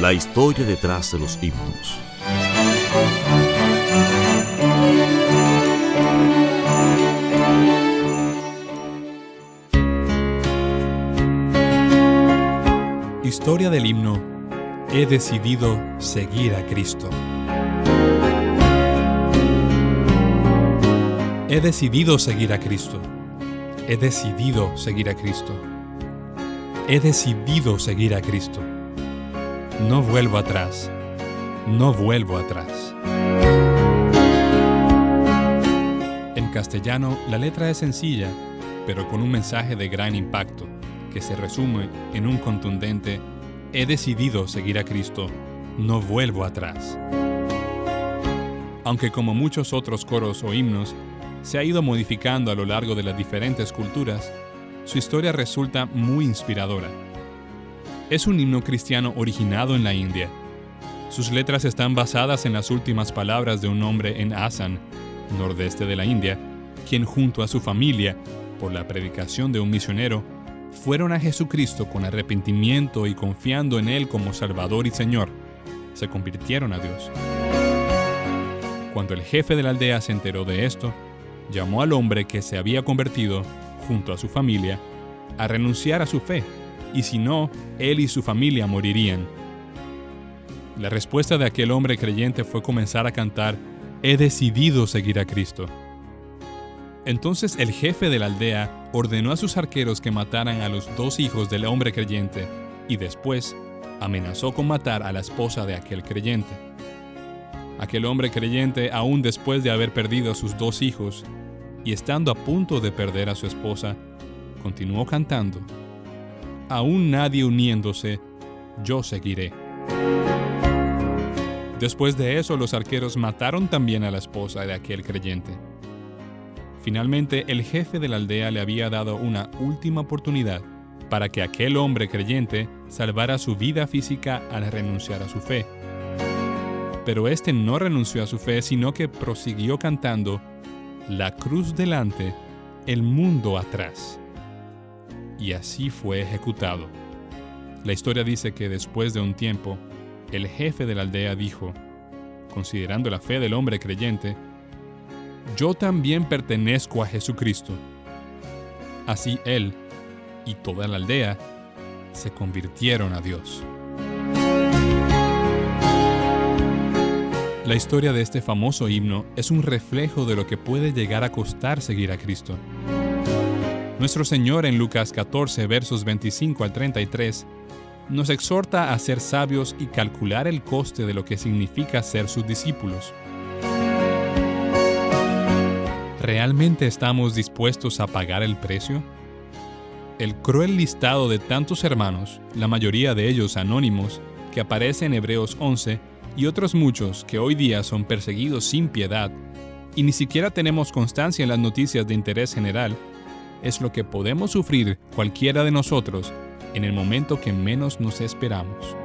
La historia detrás de los himnos. Historia del himno He decidido seguir a Cristo. He decidido seguir a Cristo. He decidido seguir a Cristo. He decidido seguir a Cristo. No vuelvo atrás. No vuelvo atrás. En castellano, la letra es sencilla, pero con un mensaje de gran impacto, que se resume en un contundente He decidido seguir a Cristo. No vuelvo atrás. Aunque como muchos otros coros o himnos, se ha ido modificando a lo largo de las diferentes culturas, su historia resulta muy inspiradora es un himno cristiano originado en la India. Sus letras están basadas en las últimas palabras de un hombre en Assam, nordeste de la India, quien junto a su familia, por la predicación de un misionero, fueron a Jesucristo con arrepentimiento y confiando en Él como Salvador y Señor, se convirtieron a Dios. Cuando el jefe de la aldea se enteró de esto, llamó al hombre que se había convertido, junto a su familia, a renunciar a su fe y si no, él y su familia morirían. La respuesta de aquel hombre creyente fue comenzar a cantar, He decidido seguir a Cristo. Entonces el jefe de la aldea ordenó a sus arqueros que mataran a los dos hijos del hombre creyente y después amenazó con matar a la esposa de aquel creyente. Aquel hombre creyente, aún después de haber perdido a sus dos hijos y estando a punto de perder a su esposa, continuó cantando aún nadie uniéndose, yo seguiré. Después de eso, los arqueros mataron también a la esposa de aquel creyente. Finalmente, el jefe de la aldea le había dado una última oportunidad para que aquel hombre creyente salvara su vida física al renunciar a su fe. Pero este no renunció a su fe, sino que prosiguió cantando, La cruz delante, el mundo atrás y así fue ejecutado. La historia dice que después de un tiempo, el jefe de la aldea dijo, considerando la fe del hombre creyente, yo también pertenezco a Jesucristo. Así él y toda la aldea se convirtieron a Dios. La historia de este famoso himno es un reflejo de lo que puede llegar a costar seguir a Cristo. Nuestro Señor en Lucas 14, versos 25 al 33, nos exhorta a ser sabios y calcular el coste de lo que significa ser sus discípulos. ¿Realmente estamos dispuestos a pagar el precio? El cruel listado de tantos hermanos, la mayoría de ellos anónimos, que aparece en Hebreos 11, y otros muchos que hoy día son perseguidos sin piedad, y ni siquiera tenemos constancia en las noticias de interés general, es lo que podemos sufrir cualquiera de nosotros en el momento que menos nos esperamos.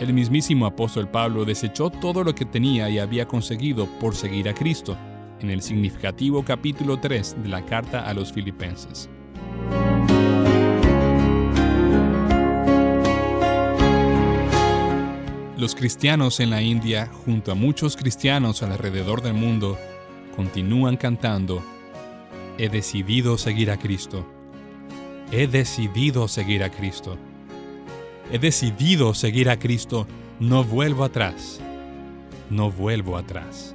El mismísimo apóstol Pablo desechó todo lo que tenía y había conseguido por seguir a Cristo, en el significativo capítulo 3 de la carta a los filipenses. Los cristianos en la India, junto a muchos cristianos alrededor del mundo, continúan cantando he decidido seguir a Cristo. He decidido seguir a Cristo. He decidido seguir a Cristo. No vuelvo atrás. No vuelvo atrás.